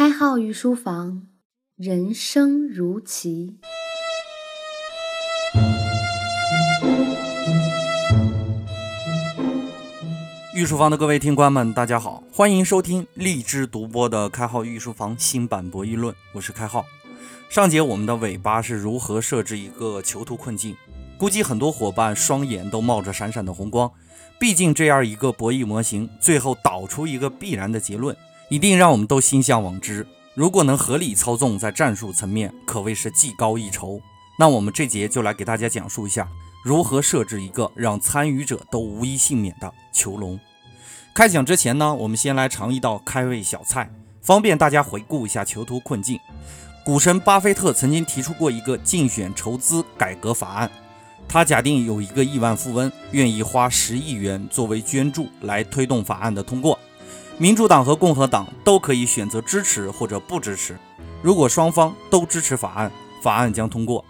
开号御书房，人生如棋。御书房的各位听官们，大家好，欢迎收听荔枝独播的开号御书房新版博弈论，我是开号。上节我们的尾巴是如何设置一个囚徒困境？估计很多伙伴双眼都冒着闪闪的红光。毕竟这样一个博弈模型，最后导出一个必然的结论，一定让我们都心向往之。如果能合理操纵，在战术层面可谓是技高一筹。那我们这节就来给大家讲述一下如何设置一个让参与者都无一幸免的囚笼。开讲之前呢，我们先来尝一道开胃小菜，方便大家回顾一下囚徒困境。股神巴菲特曾经提出过一个竞选筹资改革法案。他假定有一个亿万富翁愿意花十亿元作为捐助来推动法案的通过，民主党和共和党都可以选择支持或者不支持。如果双方都支持法案，法案将通过，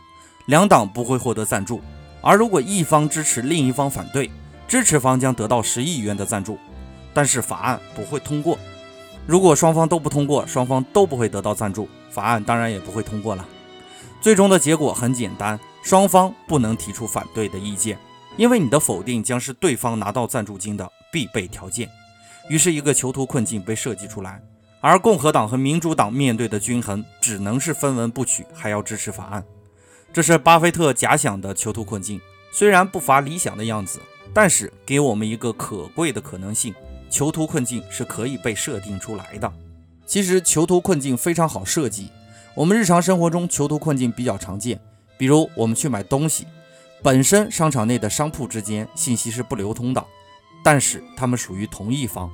两党不会获得赞助；而如果一方支持，另一方反对，支持方将得到十亿元的赞助，但是法案不会通过。如果双方都不通过，双方都不会得到赞助，法案当然也不会通过了。最终的结果很简单。双方不能提出反对的意见，因为你的否定将是对方拿到赞助金的必备条件。于是，一个囚徒困境被设计出来，而共和党和民主党面对的均衡只能是分文不取，还要支持法案。这是巴菲特假想的囚徒困境，虽然不乏理想的样子，但是给我们一个可贵的可能性：囚徒困境是可以被设定出来的。其实，囚徒困境非常好设计，我们日常生活中囚徒困境比较常见。比如我们去买东西，本身商场内的商铺之间信息是不流通的，但是他们属于同一方。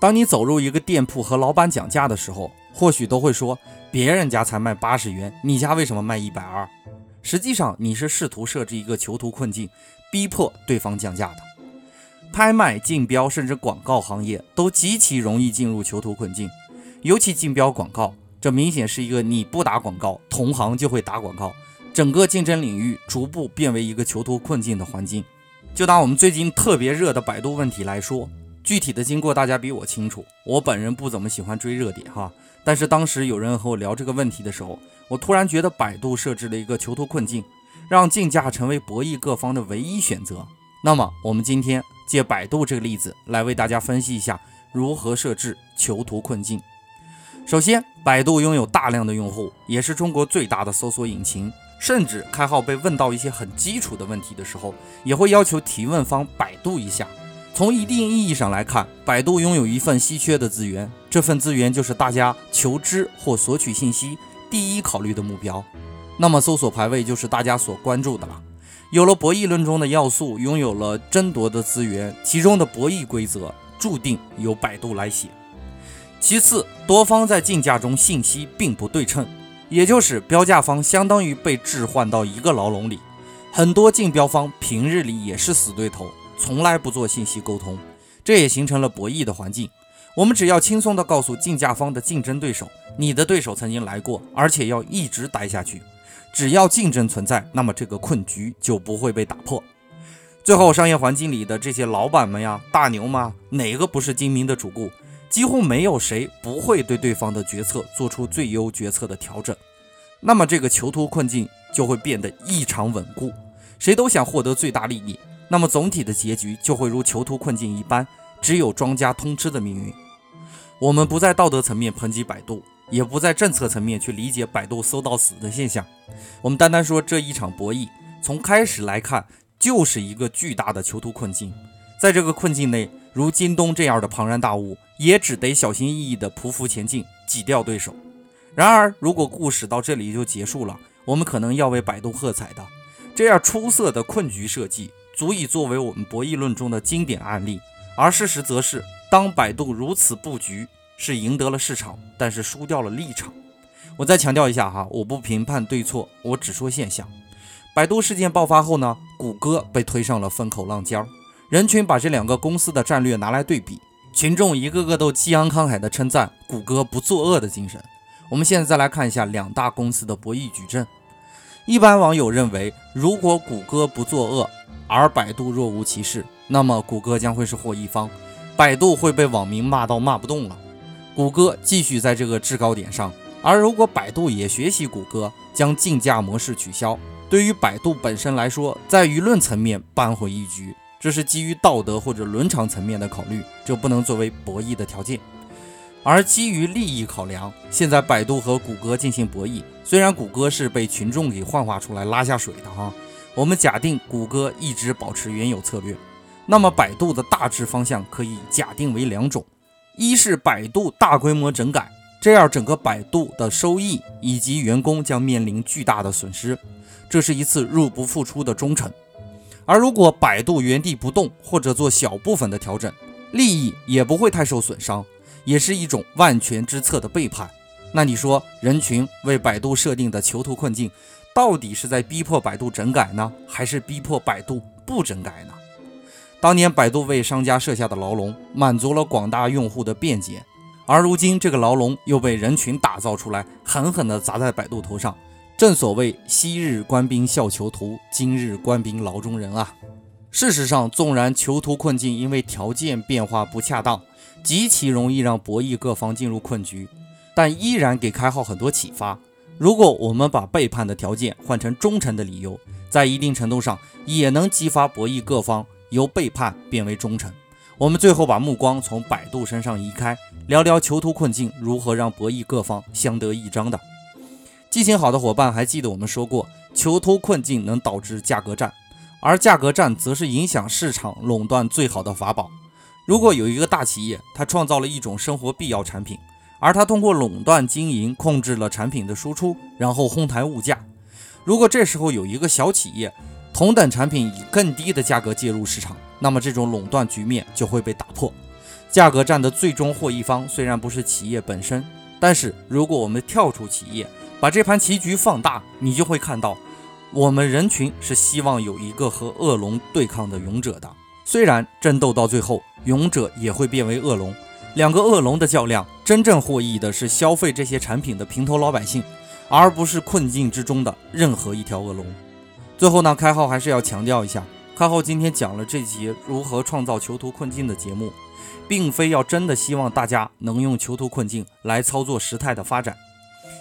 当你走入一个店铺和老板讲价的时候，或许都会说别人家才卖八十元，你家为什么卖一百二？实际上你是试图设置一个囚徒困境，逼迫对方降价的。拍卖、竞标甚至广告行业都极其容易进入囚徒困境，尤其竞标广告，这明显是一个你不打广告，同行就会打广告。整个竞争领域逐步变为一个囚徒困境的环境。就拿我们最近特别热的百度问题来说，具体的经过大家比我清楚。我本人不怎么喜欢追热点哈，但是当时有人和我聊这个问题的时候，我突然觉得百度设置了一个囚徒困境，让竞价成为博弈各方的唯一选择。那么我们今天借百度这个例子来为大家分析一下如何设置囚徒困境。首先，百度拥有大量的用户，也是中国最大的搜索引擎。甚至开号被问到一些很基础的问题的时候，也会要求提问方百度一下。从一定意义上来看，百度拥有一份稀缺的资源，这份资源就是大家求知或索取信息第一考虑的目标。那么，搜索排位就是大家所关注的了。有了博弈论中的要素，拥有了争夺的资源，其中的博弈规则注定由百度来写。其次，多方在竞价中信息并不对称。也就是标价方相当于被置换到一个牢笼里，很多竞标方平日里也是死对头，从来不做信息沟通，这也形成了博弈的环境。我们只要轻松地告诉竞价方的竞争对手，你的对手曾经来过，而且要一直待下去。只要竞争存在，那么这个困局就不会被打破。最后，商业环境里的这些老板们呀，大牛吗？哪个不是精明的主顾？几乎没有谁不会对对方的决策做出最优决策的调整，那么这个囚徒困境就会变得异常稳固，谁都想获得最大利益，那么总体的结局就会如囚徒困境一般，只有庄家通吃的命运。我们不在道德层面抨击百度，也不在政策层面去理解百度搜到死的现象，我们单单说这一场博弈从开始来看就是一个巨大的囚徒困境，在这个困境内，如京东这样的庞然大物。也只得小心翼翼地匍匐前进，挤掉对手。然而，如果故事到这里就结束了，我们可能要为百度喝彩的。这样出色的困局设计，足以作为我们博弈论中的经典案例。而事实则是，当百度如此布局，是赢得了市场，但是输掉了立场。我再强调一下哈，我不评判对错，我只说现象。百度事件爆发后呢，谷歌被推上了风口浪尖儿，人群把这两个公司的战略拿来对比。群众一个个都激昂慷慨地称赞谷歌不作恶的精神。我们现在再来看一下两大公司的博弈矩阵。一般网友认为，如果谷歌不作恶，而百度若无其事，那么谷歌将会是获益方，百度会被网民骂到骂不动了。谷歌继续在这个制高点上。而如果百度也学习谷歌，将竞价模式取消，对于百度本身来说，在舆论层面扳回一局，这是基于道德或者伦常层面的考虑，这不能作为博弈的条件。而基于利益考量，现在百度和谷歌进行博弈，虽然谷歌是被群众给幻化出来拉下水的哈，我们假定谷歌一直保持原有策略，那么百度的大致方向可以假定为两种：一是百度大规模整改。这样，整个百度的收益以及员工将面临巨大的损失，这是一次入不敷出的忠诚。而如果百度原地不动或者做小部分的调整，利益也不会太受损伤，也是一种万全之策的背叛。那你说，人群为百度设定的囚徒困境，到底是在逼迫百度整改呢，还是逼迫百度不整改呢？当年百度为商家设下的牢笼，满足了广大用户的便捷。而如今，这个牢笼又被人群打造出来，狠狠地砸在百度头上。正所谓昔日官兵笑囚徒，今日官兵牢中人啊！事实上，纵然囚徒困境因为条件变化不恰当，极其容易让博弈各方进入困局，但依然给开号很多启发。如果我们把背叛的条件换成忠诚的理由，在一定程度上也能激发博弈各方由背叛变为忠诚。我们最后把目光从百度身上移开，聊聊囚徒困境如何让博弈各方相得益彰的。记性好的伙伴还记得我们说过，囚徒困境能导致价格战，而价格战则是影响市场垄断最好的法宝。如果有一个大企业，它创造了一种生活必要产品，而它通过垄断经营控制了产品的输出，然后哄抬物价。如果这时候有一个小企业，同等产品以更低的价格介入市场，那么这种垄断局面就会被打破。价格战的最终获益方虽然不是企业本身，但是如果我们跳出企业，把这盘棋局放大，你就会看到，我们人群是希望有一个和恶龙对抗的勇者的。虽然争斗到最后，勇者也会变为恶龙，两个恶龙的较量，真正获益的是消费这些产品的平头老百姓，而不是困境之中的任何一条恶龙。最后呢，开号还是要强调一下，开号今天讲了这节如何创造囚徒困境的节目，并非要真的希望大家能用囚徒困境来操作时态的发展。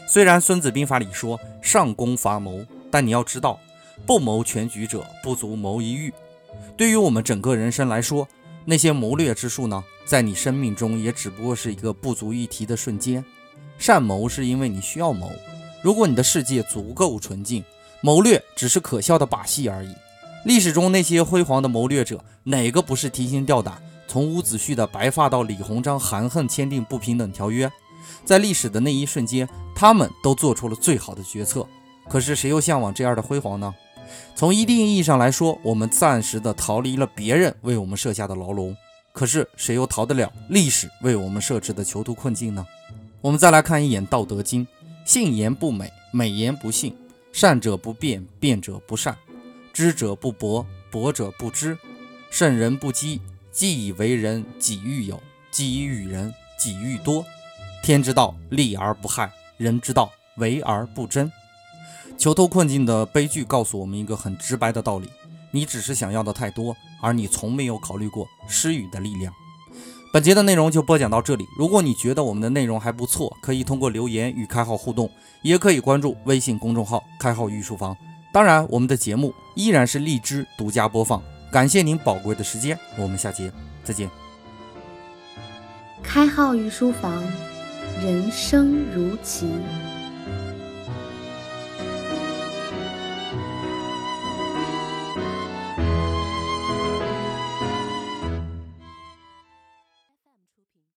虽然《孙子兵法》里说上攻伐谋，但你要知道，不谋全局者不足谋一域。对于我们整个人生来说，那些谋略之术呢，在你生命中也只不过是一个不足一提的瞬间。善谋是因为你需要谋，如果你的世界足够纯净。谋略只是可笑的把戏而已。历史中那些辉煌的谋略者，哪个不是提心吊胆？从伍子胥的白发到李鸿章含恨签订不平等条约，在历史的那一瞬间，他们都做出了最好的决策。可是谁又向往这样的辉煌呢？从一定意义上来说，我们暂时的逃离了别人为我们设下的牢笼。可是谁又逃得了历史为我们设置的囚徒困境呢？我们再来看一眼《道德经》：信言不美，美言不信。善者不辩，辩者不善；知者不博，博者不知。圣人不积，既以为人，己欲有；既以与人，己欲多。天之道，利而不害；人之道，为而不争。囚徒困境的悲剧告诉我们一个很直白的道理：你只是想要的太多，而你从没有考虑过施予的力量。本节的内容就播讲到这里。如果你觉得我们的内容还不错，可以通过留言与开号互动，也可以关注微信公众号“开号御书房”。当然，我们的节目依然是荔枝独家播放。感谢您宝贵的时间，我们下节再见。开号御书房，人生如棋。